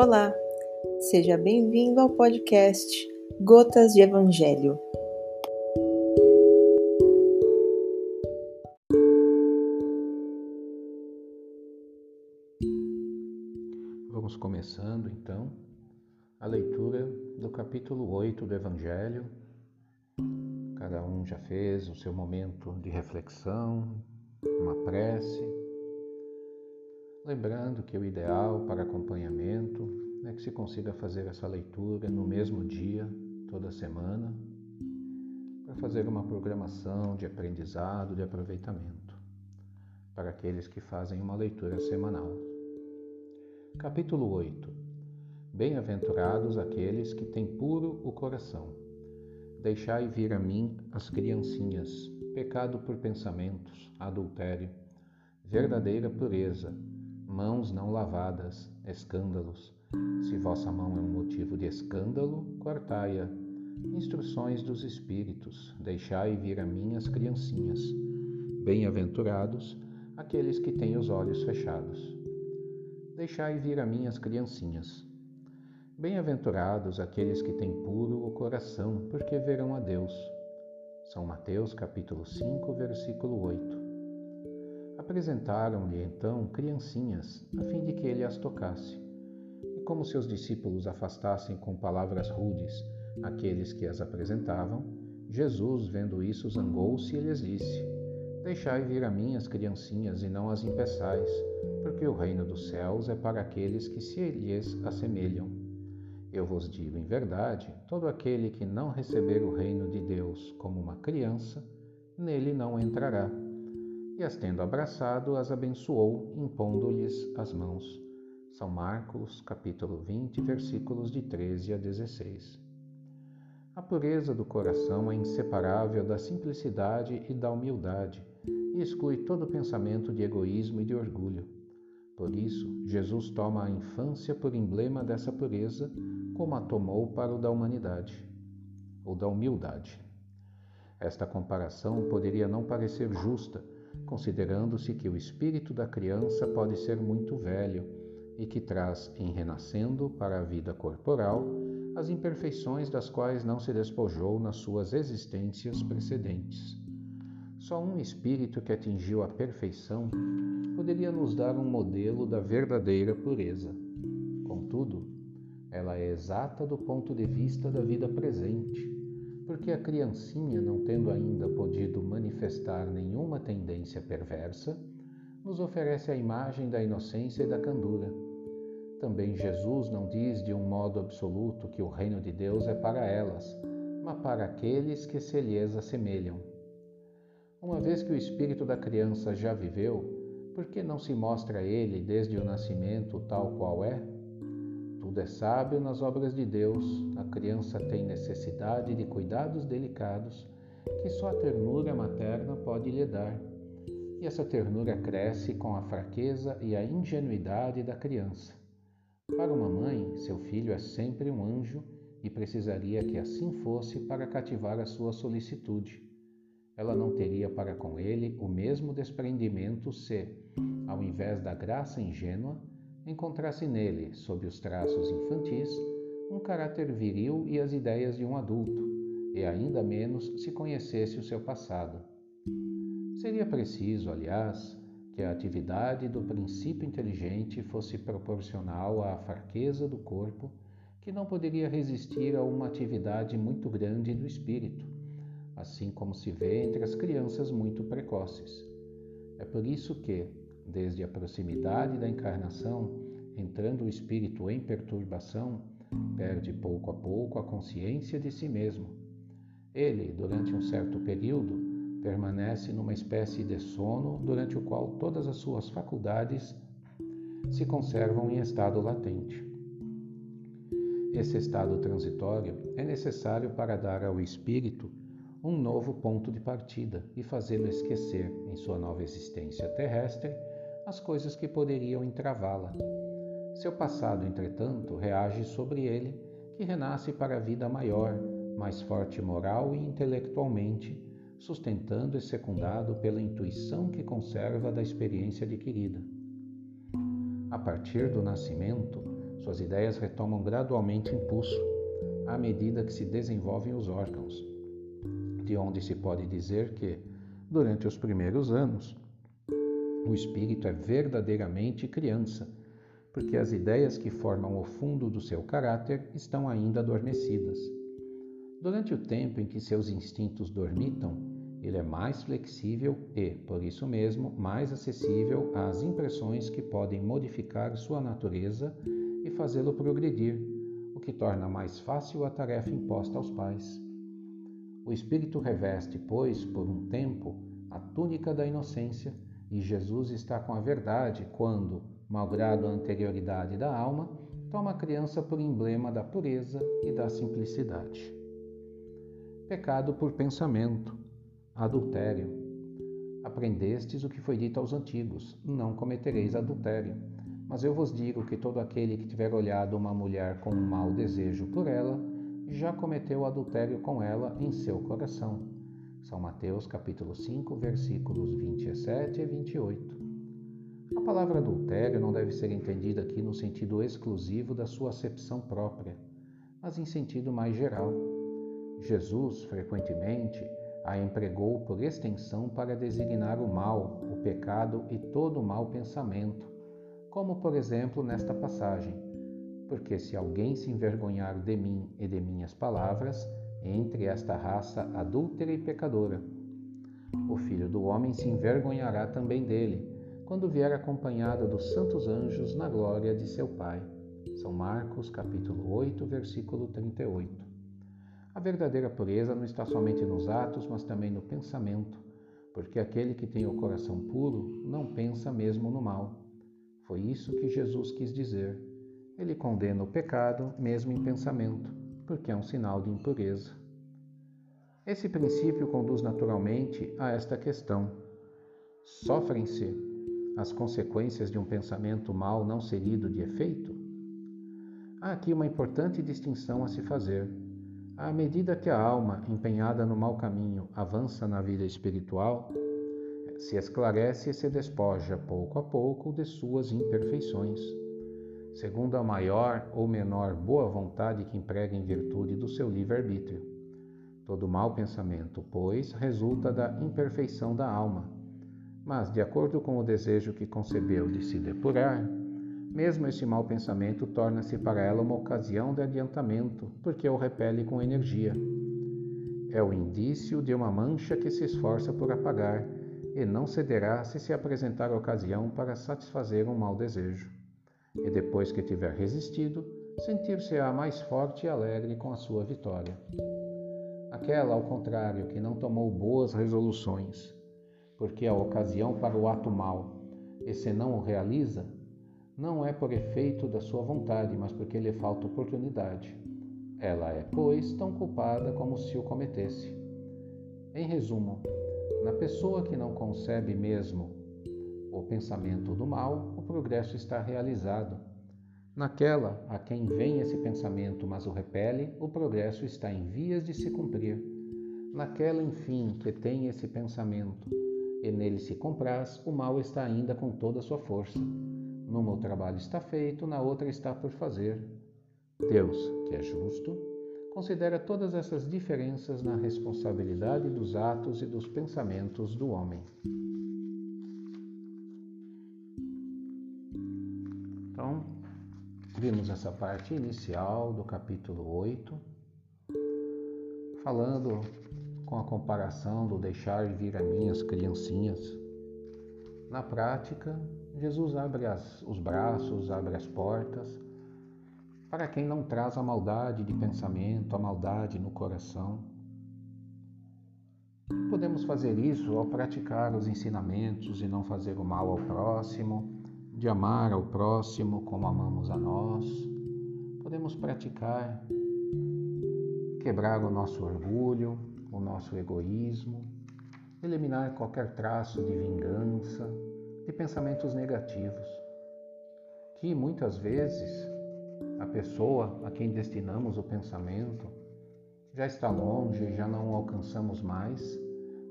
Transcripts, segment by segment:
Olá, seja bem-vindo ao podcast Gotas de Evangelho. Vamos começando então a leitura do capítulo 8 do Evangelho. Cada um já fez o seu momento de reflexão, uma prece. Lembrando que o ideal para acompanhamento é que se consiga fazer essa leitura no mesmo dia, toda semana, para fazer uma programação de aprendizado, de aproveitamento, para aqueles que fazem uma leitura semanal. Capítulo 8 Bem-aventurados aqueles que têm puro o coração. Deixai vir a mim as criancinhas, pecado por pensamentos, adultério, verdadeira pureza, mãos não lavadas, escândalos. Se vossa mão é um motivo de escândalo, cortai-a. Instruções dos Espíritos, deixai vir a mim as criancinhas. Bem-aventurados aqueles que têm os olhos fechados. Deixai vir a mim as criancinhas. Bem-aventurados aqueles que têm puro o coração, porque verão a Deus. São Mateus capítulo 5, versículo 8. Apresentaram-lhe então criancinhas, a fim de que ele as tocasse. E como seus discípulos afastassem com palavras rudes aqueles que as apresentavam, Jesus, vendo isso, zangou-se e lhes disse: Deixai vir a mim as criancinhas e não as impeçais, porque o reino dos céus é para aqueles que se lhes assemelham. Eu vos digo em verdade: todo aquele que não receber o reino de Deus como uma criança, nele não entrará. E as tendo abraçado, as abençoou, impondo-lhes as mãos. São Marcos, capítulo 20, versículos de 13 a 16. A pureza do coração é inseparável da simplicidade e da humildade e exclui todo pensamento de egoísmo e de orgulho. Por isso, Jesus toma a infância por emblema dessa pureza, como a tomou para o da humanidade, ou da humildade. Esta comparação poderia não parecer justa, considerando-se que o espírito da criança pode ser muito velho e que traz, em renascendo para a vida corporal, as imperfeições das quais não se despojou nas suas existências precedentes. Só um espírito que atingiu a perfeição poderia nos dar um modelo da verdadeira pureza. Contudo, ela é exata do ponto de vista da vida presente, porque a criancinha, não tendo ainda podido manifestar nenhuma tendência perversa, nos oferece a imagem da inocência e da candura. Também Jesus não diz de um modo absoluto que o reino de Deus é para elas, mas para aqueles que se lhes assemelham. Uma vez que o espírito da criança já viveu, por que não se mostra ele desde o nascimento tal qual é? Tudo é sábio nas obras de Deus, a criança tem necessidade de cuidados delicados que só a ternura materna pode lhe dar. E essa ternura cresce com a fraqueza e a ingenuidade da criança. Para uma mãe, seu filho é sempre um anjo e precisaria que assim fosse para cativar a sua solicitude ela não teria para com ele o mesmo desprendimento se, ao invés da graça ingênua, encontrasse nele, sob os traços infantis, um caráter viril e as ideias de um adulto, e ainda menos se conhecesse o seu passado. Seria preciso, aliás, que a atividade do princípio inteligente fosse proporcional à fraqueza do corpo, que não poderia resistir a uma atividade muito grande do espírito assim como se vê entre as crianças muito precoces. É por isso que, desde a proximidade da encarnação, entrando o espírito em perturbação, perde pouco a pouco a consciência de si mesmo. Ele, durante um certo período, permanece numa espécie de sono durante o qual todas as suas faculdades se conservam em estado latente. Esse estado transitório é necessário para dar ao espírito um novo ponto de partida e fazê-lo esquecer, em sua nova existência terrestre, as coisas que poderiam entravá-la. Seu passado, entretanto, reage sobre ele, que renasce para a vida maior, mais forte moral e intelectualmente, sustentando e secundado pela intuição que conserva da experiência adquirida. A partir do nascimento, Suas ideias retomam gradualmente impulso à medida que se desenvolvem os órgãos, de onde se pode dizer que, durante os primeiros anos, o espírito é verdadeiramente criança, porque as ideias que formam o fundo do seu caráter estão ainda adormecidas. Durante o tempo em que seus instintos dormitam, ele é mais flexível e, por isso mesmo, mais acessível às impressões que podem modificar sua natureza e fazê-lo progredir, o que torna mais fácil a tarefa imposta aos pais. O espírito reveste, pois, por um tempo, a túnica da inocência, e Jesus está com a verdade quando, malgrado a anterioridade da alma, toma a criança por emblema da pureza e da simplicidade. Pecado por pensamento, adultério. Aprendestes o que foi dito aos antigos: não cometereis adultério. Mas eu vos digo que todo aquele que tiver olhado uma mulher com um mau desejo por ela, já cometeu adultério com ela em seu coração. São Mateus capítulo 5, versículos 27 e 28. A palavra adultério não deve ser entendida aqui no sentido exclusivo da sua acepção própria, mas em sentido mais geral. Jesus, frequentemente, a empregou por extensão para designar o mal, o pecado e todo o mau pensamento, como por exemplo nesta passagem: Porque se alguém se envergonhar de mim e de minhas palavras, entre esta raça adúltera e pecadora, o filho do homem se envergonhará também dele, quando vier acompanhado dos santos anjos na glória de seu Pai. São Marcos, capítulo 8, versículo 38. A verdadeira pureza não está somente nos atos, mas também no pensamento, porque aquele que tem o coração puro não pensa mesmo no mal foi isso que Jesus quis dizer. Ele condena o pecado, mesmo em pensamento, porque é um sinal de impureza. Esse princípio conduz naturalmente a esta questão: sofrem-se as consequências de um pensamento mal não serido de efeito? Há aqui uma importante distinção a se fazer. À medida que a alma, empenhada no mau caminho, avança na vida espiritual, se esclarece e se despoja pouco a pouco de suas imperfeições, segundo a maior ou menor boa vontade que emprega em virtude do seu livre-arbítrio. Todo mau pensamento, pois, resulta da imperfeição da alma, mas, de acordo com o desejo que concebeu de se depurar, mesmo esse mau pensamento torna-se para ela uma ocasião de adiantamento, porque o repele com energia. É o indício de uma mancha que se esforça por apagar e não cederá se se apresentar ocasião para satisfazer um mau desejo. E depois que tiver resistido, sentir-se-á mais forte e alegre com a sua vitória. Aquela, ao contrário, que não tomou boas resoluções, porque a ocasião para o ato mau, e se não o realiza, não é por efeito da sua vontade, mas porque lhe falta oportunidade. Ela é, pois, tão culpada como se o cometesse. Em resumo, na pessoa que não concebe mesmo o pensamento do mal, o progresso está realizado. Naquela a quem vem esse pensamento, mas o repele, o progresso está em vias de se cumprir. Naquela, enfim, que tem esse pensamento e nele se compraz, o mal está ainda com toda a sua força. Numa o trabalho está feito, na outra está por fazer. Deus, que é justo, considera todas essas diferenças na responsabilidade dos atos e dos pensamentos do homem. Vimos essa parte inicial do capítulo 8, falando com a comparação do deixar vir a minhas criancinhas. Na prática, Jesus abre as, os braços, abre as portas para quem não traz a maldade de pensamento, a maldade no coração. Podemos fazer isso ao praticar os ensinamentos e não fazer o mal ao próximo, de amar ao próximo como amamos a nós. Podemos praticar quebrar o nosso orgulho, o nosso egoísmo, eliminar qualquer traço de vingança, de pensamentos negativos, que muitas vezes a pessoa a quem destinamos o pensamento já está longe, já não alcançamos mais,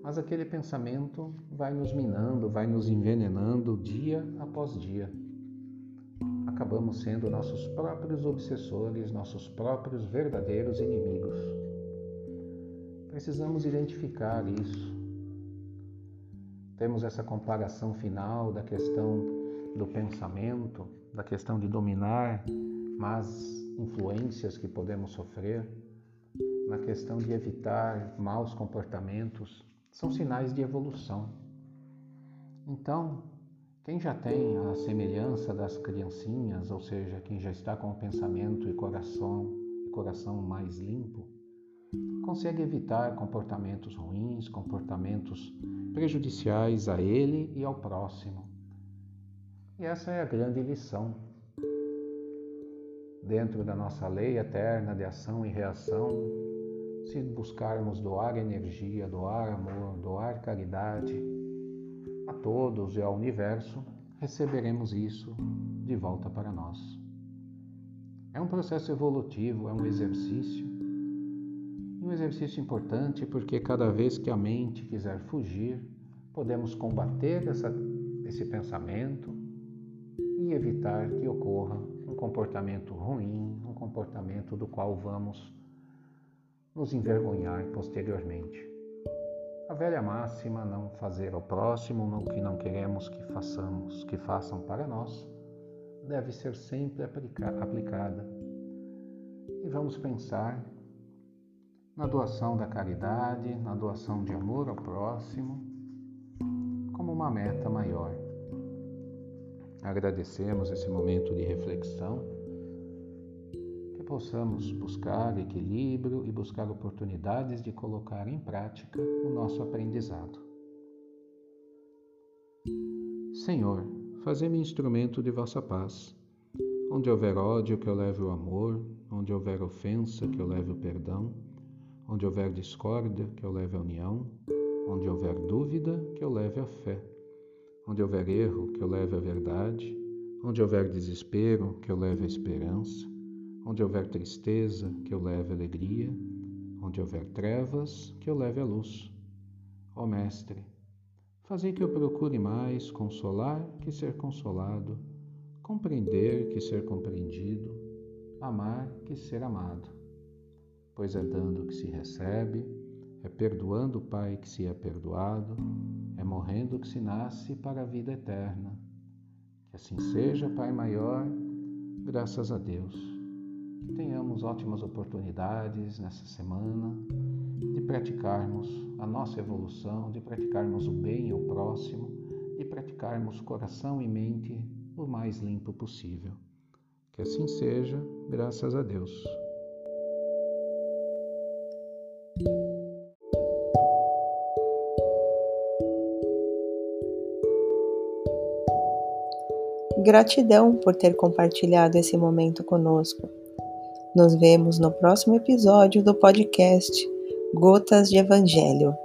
mas aquele pensamento vai nos minando, vai nos envenenando dia após dia. acabamos sendo nossos próprios obsessores, nossos próprios verdadeiros inimigos. Precisamos identificar isso. Temos essa comparação final da questão do pensamento, da questão de dominar más influências que podemos sofrer, na questão de evitar maus comportamentos, são sinais de evolução. Então, quem já tem a semelhança das criancinhas, ou seja, quem já está com o pensamento e coração e coração mais limpo, consegue evitar comportamentos ruins, comportamentos prejudiciais a ele e ao próximo. E essa é a grande lição. Dentro da nossa lei eterna de ação e reação, se buscarmos doar energia, doar amor, doar caridade, a todos e ao universo, receberemos isso de volta para nós. É um processo evolutivo, é um exercício. Um exercício importante porque cada vez que a mente quiser fugir, podemos combater essa, esse pensamento e evitar que ocorra um comportamento ruim, um comportamento do qual vamos nos envergonhar posteriormente. A velha máxima não fazer ao próximo o que não queremos que façamos, que façam para nós, deve ser sempre aplicada. E vamos pensar na doação da caridade, na doação de amor ao próximo, como uma meta maior. Agradecemos esse momento de reflexão possamos buscar equilíbrio e buscar oportunidades de colocar em prática o nosso aprendizado. Senhor, fazei-me instrumento de vossa paz. Onde houver ódio, que eu leve o amor, onde houver ofensa, que eu leve o perdão, onde houver discórdia, que eu leve a união, onde houver dúvida, que eu leve a fé, onde houver erro, que eu leve a verdade, onde houver desespero, que eu leve a esperança, Onde houver tristeza, que eu leve alegria. Onde houver trevas, que eu leve a luz. Ó Mestre, fazei que eu procure mais consolar que ser consolado, compreender que ser compreendido, amar que ser amado. Pois é dando que se recebe, é perdoando o Pai que se é perdoado, é morrendo que se nasce para a vida eterna. Que assim seja, Pai maior, graças a Deus. Que tenhamos ótimas oportunidades nessa semana de praticarmos a nossa evolução, de praticarmos o bem ao próximo, de praticarmos coração e mente o mais limpo possível. Que assim seja, graças a Deus. Gratidão por ter compartilhado esse momento conosco. Nos vemos no próximo episódio do podcast Gotas de Evangelho.